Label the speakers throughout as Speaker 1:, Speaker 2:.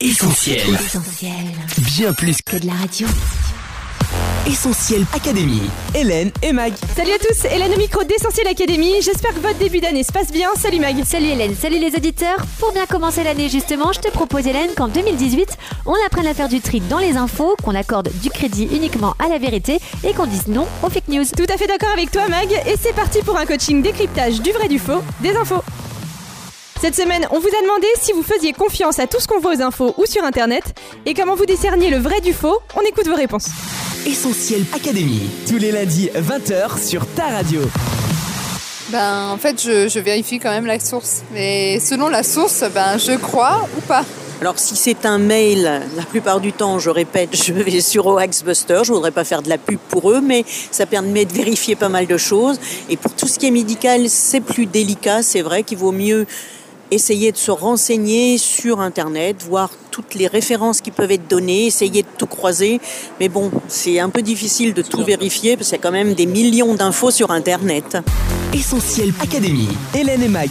Speaker 1: Essentiel.
Speaker 2: Essentiel.
Speaker 1: Bien plus
Speaker 2: Que de la radio.
Speaker 1: Essentiel Académie. Hélène et Mag.
Speaker 3: Salut à tous, Hélène au micro d'Essentiel Académie. J'espère que votre début d'année se passe bien. Salut Mag.
Speaker 4: Salut Hélène, salut les auditeurs. Pour bien commencer l'année justement, je te propose Hélène qu'en 2018, on apprenne à faire du tri dans les infos, qu'on accorde du crédit uniquement à la vérité et qu'on dise non aux fake news.
Speaker 3: Tout à fait d'accord avec toi Mag. Et c'est parti pour un coaching décryptage du vrai du faux, des infos. Cette semaine, on vous a demandé si vous faisiez confiance à tout ce qu'on voit aux infos ou sur internet et comment vous décerniez le vrai du faux. On écoute vos réponses.
Speaker 1: Essentiel Académie. Tous les lundis 20h sur ta radio.
Speaker 5: Ben, en fait, je, je vérifie quand même la source. Mais selon la source, ben, je crois ou pas.
Speaker 6: Alors si c'est un mail, la plupart du temps, je répète, je vais sur Oaxbuster, je voudrais pas faire de la pub pour eux, mais ça permet de vérifier pas mal de choses. Et pour tout ce qui est médical, c'est plus délicat, c'est vrai qu'il vaut mieux essayer de se renseigner sur Internet, voir toutes les références qui peuvent être données, essayer de tout croiser. Mais bon, c'est un peu difficile de tout vérifier parce qu'il y a quand même des millions d'infos sur Internet.
Speaker 1: Essentiel Académie. Hélène et Mag.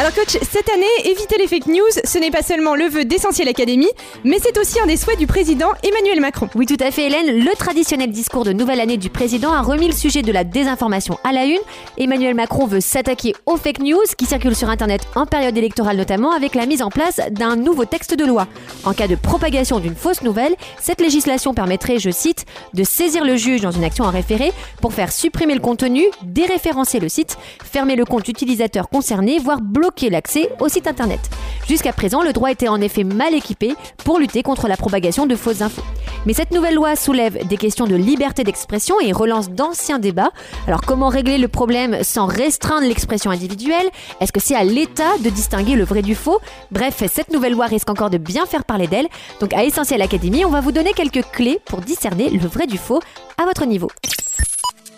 Speaker 3: Alors coach, cette année, éviter les fake news, ce n'est pas seulement le vœu d'Essentiel Académie, mais c'est aussi un des souhaits du président Emmanuel Macron.
Speaker 4: Oui, tout à fait, Hélène. Le traditionnel discours de nouvelle année du président a remis le sujet de la désinformation à la une. Emmanuel Macron veut s'attaquer aux fake news qui circulent sur Internet en période électorale notamment avec la mise en place d'un nouveau texte de loi. En cas de propagation d'une fausse nouvelle, cette législation permettrait, je cite, de saisir le juge dans une action à référer pour faire supprimer le contenu, déréférencer le site, fermer le compte utilisateur concerné, voire bloquer l'accès au site internet. Jusqu'à présent, le droit était en effet mal équipé pour lutter contre la propagation de fausses infos. Mais cette nouvelle loi soulève des questions de liberté d'expression et relance d'anciens débats. Alors comment régler le problème sans restreindre l'expression individuelle? Est-ce que c'est à l'État de distinguer le vrai du faux? Bref, cette nouvelle loi risque encore de bien faire parler d'elle. Donc à Essentiel Academy, on va vous donner quelques clés pour discerner le vrai du faux à votre niveau.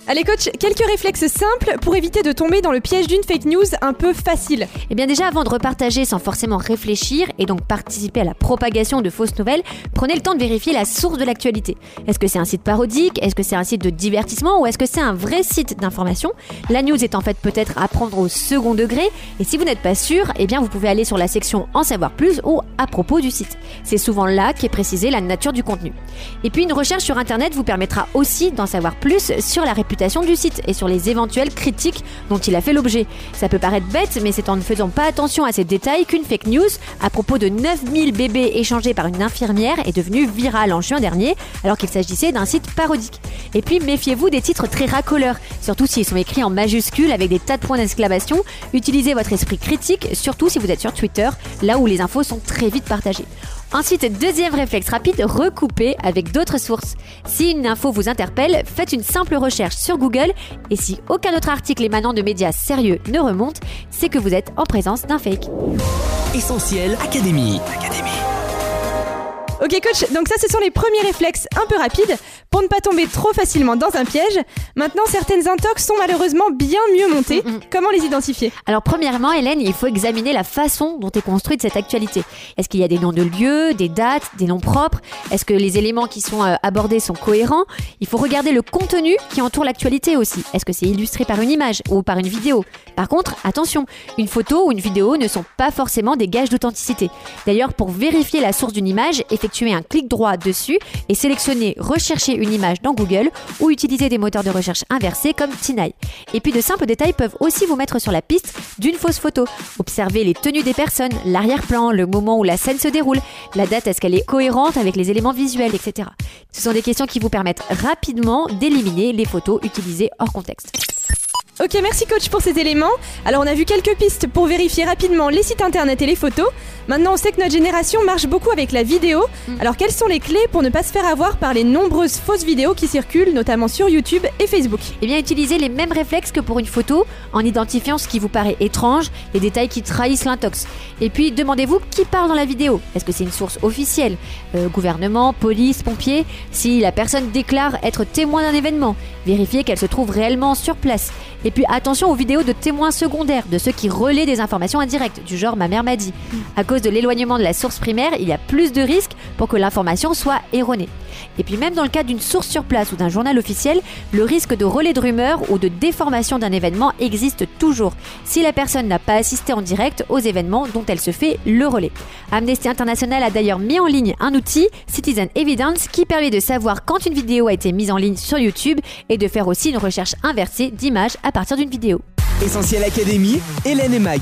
Speaker 3: Allez coach, quelques réflexes simples pour éviter de tomber dans le piège d'une fake news un peu facile.
Speaker 4: Eh bien déjà, avant de repartager sans forcément réfléchir et donc participer à la propagation de fausses nouvelles, prenez le temps de vérifier la source de l'actualité. Est-ce que c'est un site parodique? Est-ce que c'est un site de divertissement? Ou est-ce que c'est un vrai site d'information? La news est en fait peut-être à prendre au second degré. Et si vous n'êtes pas sûr, eh bien vous pouvez aller sur la section En savoir plus ou à propos du site. C'est souvent là qu'est précisée la nature du contenu. Et puis une recherche sur Internet vous permettra aussi d'en savoir plus sur la du site et sur les éventuelles critiques dont il a fait l'objet. Ça peut paraître bête, mais c'est en ne faisant pas attention à ces détails qu'une fake news à propos de 9000 bébés échangés par une infirmière est devenue virale en juin dernier, alors qu'il s'agissait d'un site parodique. Et puis méfiez-vous des titres très racoleurs, surtout s'ils sont écrits en majuscules avec des tas de points d'exclamation. Utilisez votre esprit critique, surtout si vous êtes sur Twitter, là où les infos sont très vite partagées. Ensuite, deuxième réflexe rapide, recoupez avec d'autres sources. Si une info vous interpelle, faites une simple recherche sur Google et si aucun autre article émanant de médias sérieux ne remonte, c'est que vous êtes en présence d'un fake.
Speaker 1: Essentiel Académie.
Speaker 3: Ok coach, donc ça ce sont les premiers réflexes un peu rapides pour ne pas tomber trop facilement dans un piège. Maintenant, certaines intox sont malheureusement bien mieux montées.
Speaker 4: Mm, mm.
Speaker 3: Comment les identifier?
Speaker 4: Alors premièrement, Hélène, il faut examiner la façon dont est construite cette actualité. Est-ce qu'il y a des noms de lieux, des dates, des noms propres? Est-ce que les éléments qui sont euh, abordés sont cohérents? Il faut regarder le contenu qui entoure l'actualité aussi. Est-ce que c'est illustré par une image ou par une vidéo? Par contre, attention, une photo ou une vidéo ne sont pas forcément des gages d'authenticité. D'ailleurs, pour vérifier la source d'une image, effectuez un clic droit dessus et sélectionnez Rechercher une image dans Google ou utiliser des moteurs de recherche inversés comme Tinai. Et puis de simples détails peuvent aussi vous mettre sur la piste d'une fausse photo. Observez les tenues des personnes, l'arrière-plan, le moment où la scène se déroule, la date, est-ce qu'elle est cohérente avec les éléments visuels, etc. Ce sont des questions qui vous permettent rapidement d'éliminer les photos utilisées hors contexte.
Speaker 3: Ok, merci coach pour ces éléments. Alors on a vu quelques pistes pour vérifier rapidement les sites internet et les photos. Maintenant on sait que notre génération marche beaucoup avec la vidéo. Alors quelles sont les clés pour ne pas se faire avoir par les nombreuses fausses vidéos qui circulent, notamment sur YouTube et Facebook?
Speaker 4: Eh bien, utilisez les mêmes réflexes que pour une photo en identifiant ce qui vous paraît étrange, les détails qui trahissent l'intox. Et puis, demandez-vous qui parle dans la vidéo. Est-ce que c'est une source officielle? Euh, Gouvernement, police, pompiers? Si la personne déclare être témoin d'un événement, vérifiez qu'elle se trouve réellement sur place. Et puis, attention aux vidéos de témoins secondaires, de ceux qui relaient des informations indirectes, du genre ma mère m'a dit. À cause de l'éloignement de la source primaire, il y a plus de risques pour que l'information soit erronée. Et puis même dans le cas d'une source sur place ou d'un journal officiel, le risque de relais de rumeurs ou de déformation d'un événement existe toujours si la personne n'a pas assisté en direct aux événements dont elle se fait le relais. Amnesty International a d'ailleurs mis en ligne un outil, Citizen Evidence, qui permet de savoir quand une vidéo a été mise en ligne sur YouTube et de faire aussi une recherche inversée d'images à partir d'une vidéo.
Speaker 1: Essentiel Académie, Hélène et Mag.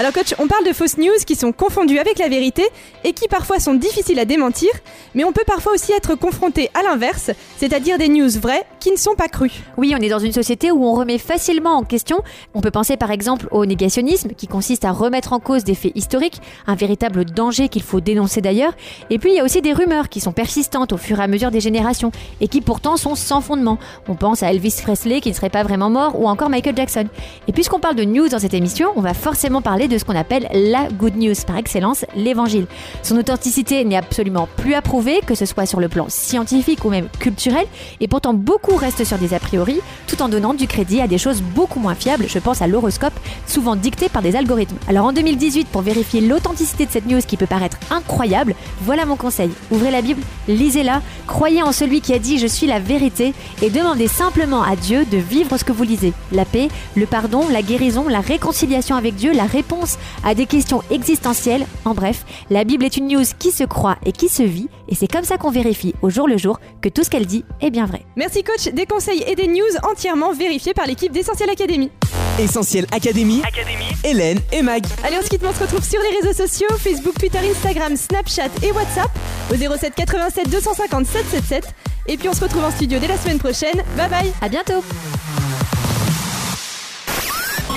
Speaker 3: Alors coach, on parle de fausses news qui sont confondues avec la vérité et qui parfois sont difficiles à démentir, mais on peut parfois aussi être confronté à l'inverse, c'est-à-dire des news vraies qui ne sont pas crues.
Speaker 4: Oui, on est dans une société où on remet facilement en question. On peut penser par exemple au négationnisme, qui consiste à remettre en cause des faits historiques, un véritable danger qu'il faut dénoncer d'ailleurs. Et puis il y a aussi des rumeurs qui sont persistantes au fur et à mesure des générations et qui pourtant sont sans fondement. On pense à Elvis Presley qui ne serait pas vraiment mort ou encore Michael Jackson. Et puisqu'on parle de news dans cette émission, on va forcément parler de ce qu'on appelle la good news par excellence, l'évangile. Son authenticité n'est absolument plus approuvée, que ce soit sur le plan scientifique ou même culturel, et pourtant beaucoup restent sur des a priori, tout en donnant du crédit à des choses beaucoup moins fiables, je pense à l'horoscope, souvent dicté par des algorithmes. Alors en 2018, pour vérifier l'authenticité de cette news qui peut paraître incroyable, voilà mon conseil. Ouvrez la Bible, lisez-la, croyez en celui qui a dit je suis la vérité, et demandez simplement à Dieu de vivre ce que vous lisez. La paix, le pardon, la guérison, la réconciliation avec Dieu, la réponse à des questions existentielles. En bref, la Bible est une news qui se croit et qui se vit, et c'est comme ça qu'on vérifie au jour le jour que tout ce qu'elle dit est bien vrai.
Speaker 3: Merci coach, des conseils et des news entièrement vérifiés par l'équipe d'Essentiel Academy.
Speaker 1: Essentiel Académie, Hélène et Mag.
Speaker 3: Allez, on se quitte, on se retrouve sur les réseaux sociaux, Facebook, Twitter, Instagram, Snapchat et WhatsApp au 07 87 250 777. Et puis on se retrouve en studio dès la semaine prochaine. Bye bye
Speaker 4: À bientôt